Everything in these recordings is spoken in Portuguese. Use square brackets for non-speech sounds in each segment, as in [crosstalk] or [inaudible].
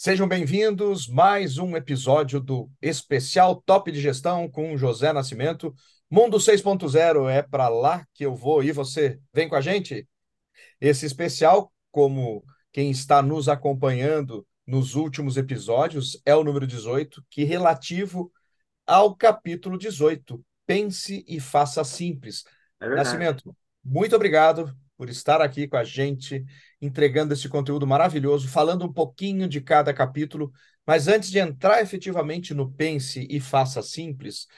Sejam bem-vindos mais um episódio do especial Top de Gestão com José Nascimento. Mundo 6.0 é para lá que eu vou e você vem com a gente? Esse especial, como quem está nos acompanhando nos últimos episódios, é o número 18, que relativo ao capítulo 18, Pense e Faça Simples. É Nascimento, muito obrigado por estar aqui com a gente entregando esse conteúdo maravilhoso, falando um pouquinho de cada capítulo. Mas antes de entrar efetivamente no Pense e Faça Simples,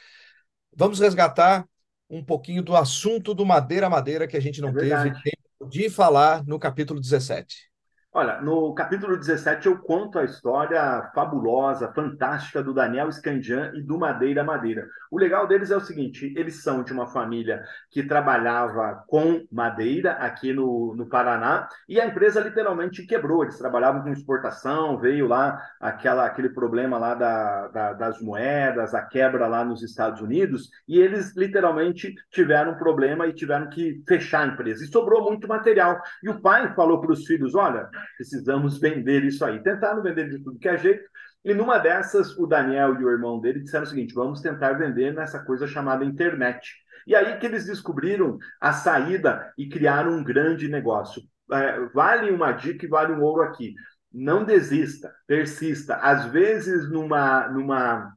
vamos resgatar um pouquinho do assunto do Madeira Madeira que a gente não é teve tempo de falar no capítulo 17. Olha, no capítulo 17 eu conto a história fabulosa, fantástica do Daniel Scandian e do Madeira Madeira. O legal deles é o seguinte: eles são de uma família que trabalhava com madeira aqui no, no Paraná e a empresa literalmente quebrou. Eles trabalhavam com exportação, veio lá aquela, aquele problema lá da, da, das moedas, a quebra lá nos Estados Unidos e eles literalmente tiveram um problema e tiveram que fechar a empresa. E sobrou muito material. E o pai falou para os filhos: olha precisamos vender isso aí. Tentaram vender de tudo que é jeito, e numa dessas, o Daniel e o irmão dele disseram o seguinte: vamos tentar vender nessa coisa chamada internet. E aí que eles descobriram a saída e criaram um grande negócio. É, vale uma dica e vale um ouro aqui. Não desista, persista. Às vezes, numa, numa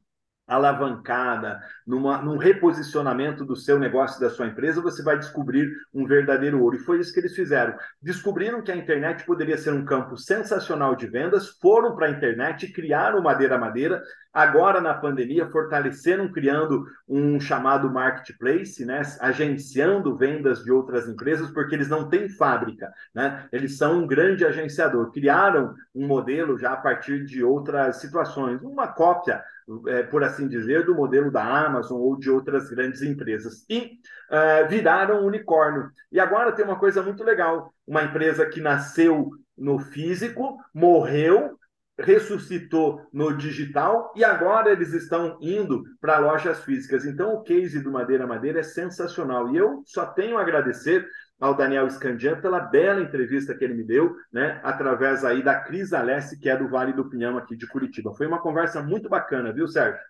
alavancada, numa, num reposicionamento do seu negócio, da sua empresa, você vai descobrir um verdadeiro ouro. E foi isso que eles fizeram. Descobriram que a internet poderia ser um campo sensacional de vendas, foram para a internet, criaram Madeira Madeira, agora na pandemia fortaleceram criando um chamado marketplace, né, agenciando vendas de outras empresas, porque eles não têm fábrica, né? Eles são um grande agenciador. Criaram um modelo já a partir de outras situações, uma cópia é, por assim dizer, do modelo da Amazon ou de outras grandes empresas. E uh, viraram unicórnio. E agora tem uma coisa muito legal: uma empresa que nasceu no físico, morreu, ressuscitou no digital e agora eles estão indo para lojas físicas. Então o case do Madeira Madeira é sensacional e eu só tenho a agradecer ao Daniel Scandian pela bela entrevista que ele me deu, né, através aí da Cris Alessi, que é do Vale do Pinhão aqui de Curitiba. Foi uma conversa muito bacana, viu, Sérgio?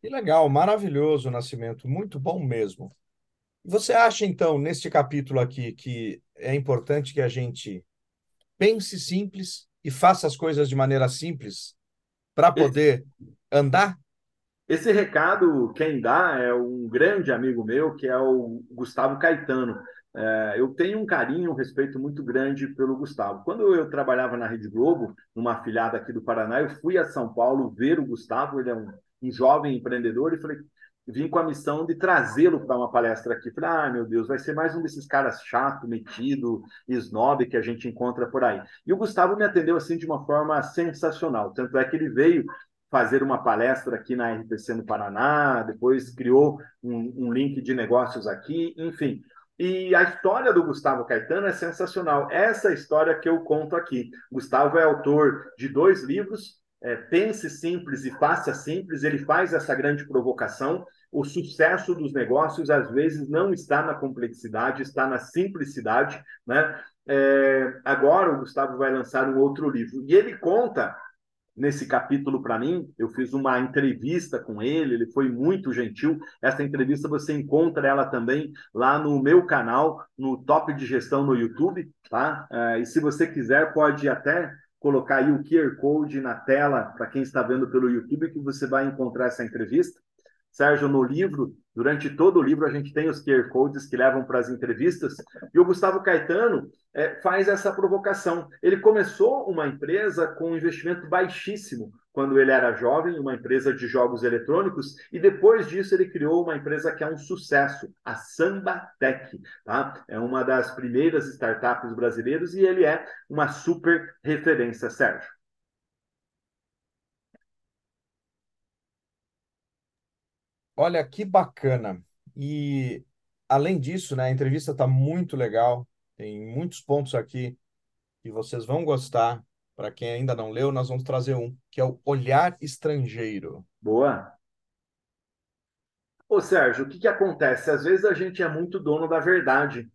Que legal, maravilhoso, Nascimento, muito bom mesmo. Você acha, então, neste capítulo aqui, que é importante que a gente pense simples e faça as coisas de maneira simples para poder Esse... andar? Esse recado quem dá é um grande amigo meu, que é o Gustavo Caetano. É, eu tenho um carinho, um respeito muito grande pelo Gustavo. Quando eu trabalhava na Rede Globo, numa afiliada aqui do Paraná, eu fui a São Paulo ver o Gustavo, ele é um, um jovem empreendedor, e falei, vim com a missão de trazê-lo para uma palestra aqui. Falei, ah, meu Deus, vai ser mais um desses caras chato, metido, snob que a gente encontra por aí. E o Gustavo me atendeu assim de uma forma sensacional. Tanto é que ele veio fazer uma palestra aqui na RPC no Paraná, depois criou um, um link de negócios aqui, enfim. E a história do Gustavo Caetano é sensacional. Essa história que eu conto aqui. Gustavo é autor de dois livros, é, Pense Simples e Faça Simples. Ele faz essa grande provocação. O sucesso dos negócios, às vezes, não está na complexidade, está na simplicidade. Né? É, agora, o Gustavo vai lançar um outro livro. E ele conta nesse capítulo para mim. Eu fiz uma entrevista com ele, ele foi muito gentil. Essa entrevista você encontra ela também lá no meu canal, no Top de Gestão no YouTube, tá? Uh, e se você quiser, pode até colocar aí o QR Code na tela para quem está vendo pelo YouTube que você vai encontrar essa entrevista. Sérgio, no livro, durante todo o livro, a gente tem os QR Codes que levam para as entrevistas, e o Gustavo Caetano é, faz essa provocação. Ele começou uma empresa com um investimento baixíssimo quando ele era jovem, uma empresa de jogos eletrônicos, e depois disso ele criou uma empresa que é um sucesso, a Samba Tech. Tá? É uma das primeiras startups brasileiras e ele é uma super referência, Sérgio. Olha que bacana. E além disso, né, a entrevista está muito legal. Tem muitos pontos aqui que vocês vão gostar. Para quem ainda não leu, nós vamos trazer um, que é o Olhar Estrangeiro. Boa. Ô, Sérgio, o que, que acontece? Às vezes a gente é muito dono da verdade.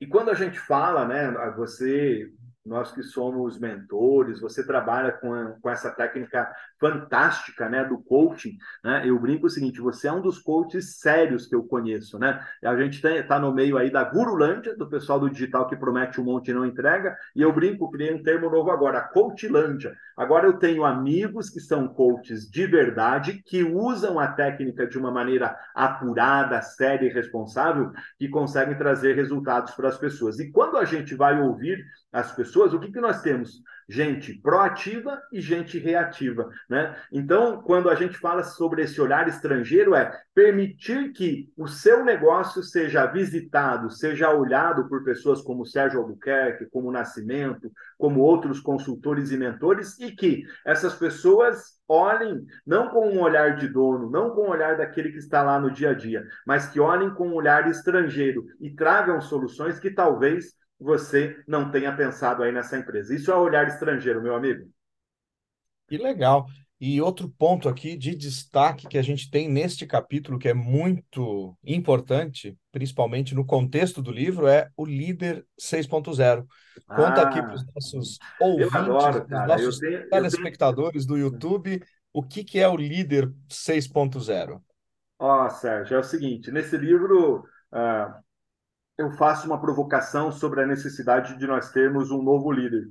E quando a gente fala, né, você nós que somos mentores, você trabalha com, com essa técnica fantástica, né, do coaching, né? Eu brinco o seguinte, você é um dos coaches sérios que eu conheço, né? A gente está no meio aí da Gurulândia, do pessoal do digital que promete um monte e não entrega, e eu brinco, criei um termo novo agora, Coachlândia. Agora eu tenho amigos que são coaches de verdade, que usam a técnica de uma maneira apurada, séria e responsável, que conseguem trazer resultados para as pessoas. E quando a gente vai ouvir as pessoas, o que, que nós temos? Gente proativa e gente reativa. Né? Então, quando a gente fala sobre esse olhar estrangeiro, é permitir que o seu negócio seja visitado, seja olhado por pessoas como Sérgio Albuquerque, como Nascimento, como outros consultores e mentores, e que essas pessoas olhem não com um olhar de dono, não com o um olhar daquele que está lá no dia a dia, mas que olhem com um olhar estrangeiro e tragam soluções que talvez você não tenha pensado aí nessa empresa. Isso é olhar estrangeiro, meu amigo. Que legal. E outro ponto aqui de destaque que a gente tem neste capítulo, que é muito importante, principalmente no contexto do livro, é o líder 6.0. Conta ah, aqui para os nossos ouvintes, adoro, os nossos tenho, telespectadores tenho... do YouTube, o que, que é o líder 6.0. Ó, oh, Sérgio, é o seguinte, nesse livro uh, eu faço uma provocação sobre a necessidade de nós termos um novo líder.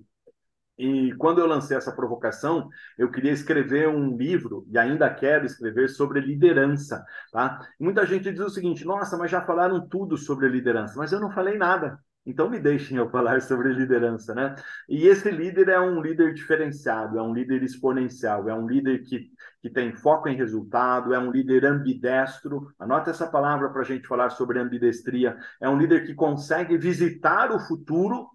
E quando eu lancei essa provocação, eu queria escrever um livro, e ainda quero escrever, sobre liderança. Tá? muita gente diz o seguinte: nossa, mas já falaram tudo sobre liderança, mas eu não falei nada. Então me deixem eu falar sobre liderança, né? E esse líder é um líder diferenciado, é um líder exponencial, é um líder que, que tem foco em resultado, é um líder ambidestro. Anota essa palavra para a gente falar sobre ambidestria. É um líder que consegue visitar o futuro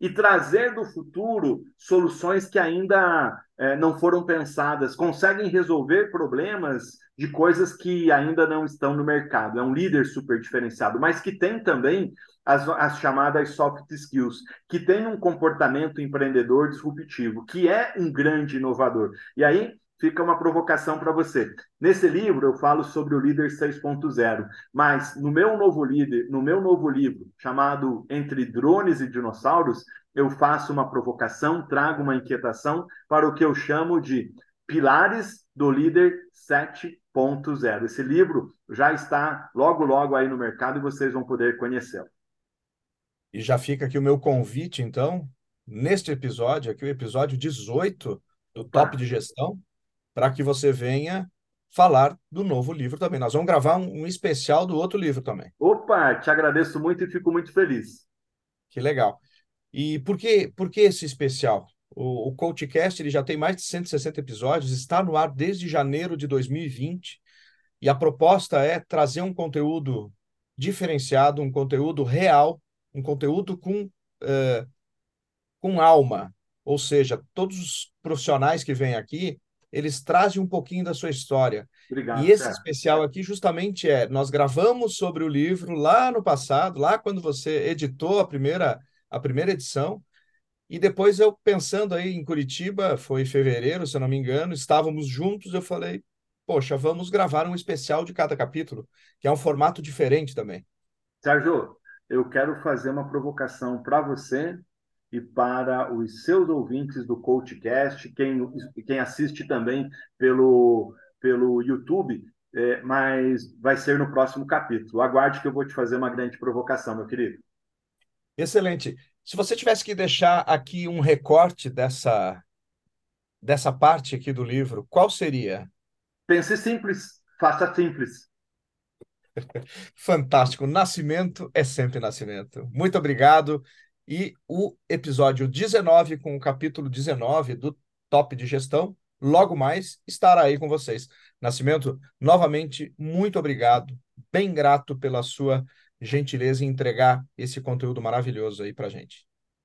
e trazer do futuro soluções que ainda é, não foram pensadas, conseguem resolver problemas de coisas que ainda não estão no mercado. É um líder super diferenciado, mas que tem também as, as chamadas soft skills, que tem um comportamento empreendedor disruptivo, que é um grande inovador. E aí fica uma provocação para você. Nesse livro eu falo sobre o líder 6.0, mas no meu novo líder, no meu novo livro, chamado Entre Drones e Dinossauros, eu faço uma provocação, trago uma inquietação para o que eu chamo de pilares do líder 7.0. Esse livro já está logo logo aí no mercado e vocês vão poder conhecê-lo. E já fica aqui o meu convite, então, neste episódio, aqui o episódio 18 do Top de Gestão, para que você venha falar do novo livro também. Nós vamos gravar um, um, especial do outro livro também. Opa, te agradeço muito e fico muito feliz. Que legal. E por que, por que esse especial? O, o CoachCast ele já tem mais de 160 episódios, está no ar desde janeiro de 2020, e a proposta é trazer um conteúdo diferenciado, um conteúdo real um conteúdo com, uh, com alma, ou seja, todos os profissionais que vêm aqui, eles trazem um pouquinho da sua história. Obrigado, e esse cara. especial aqui justamente é, nós gravamos sobre o livro lá no passado, lá quando você editou a primeira, a primeira edição, e depois eu pensando aí em Curitiba, foi em fevereiro, se eu não me engano, estávamos juntos, eu falei, poxa, vamos gravar um especial de cada capítulo, que é um formato diferente também. Sérgio, eu quero fazer uma provocação para você e para os seus ouvintes do CoachCast, quem, quem assiste também pelo, pelo YouTube, é, mas vai ser no próximo capítulo. Aguarde que eu vou te fazer uma grande provocação, meu querido. Excelente. Se você tivesse que deixar aqui um recorte dessa, dessa parte aqui do livro, qual seria? Pense simples, faça simples. [laughs] Fantástico. Nascimento é sempre nascimento. Muito obrigado. E o episódio 19, com o capítulo 19 do Top de Gestão, logo mais estará aí com vocês. Nascimento, novamente, muito obrigado. Bem grato pela sua gentileza em entregar esse conteúdo maravilhoso aí para gente.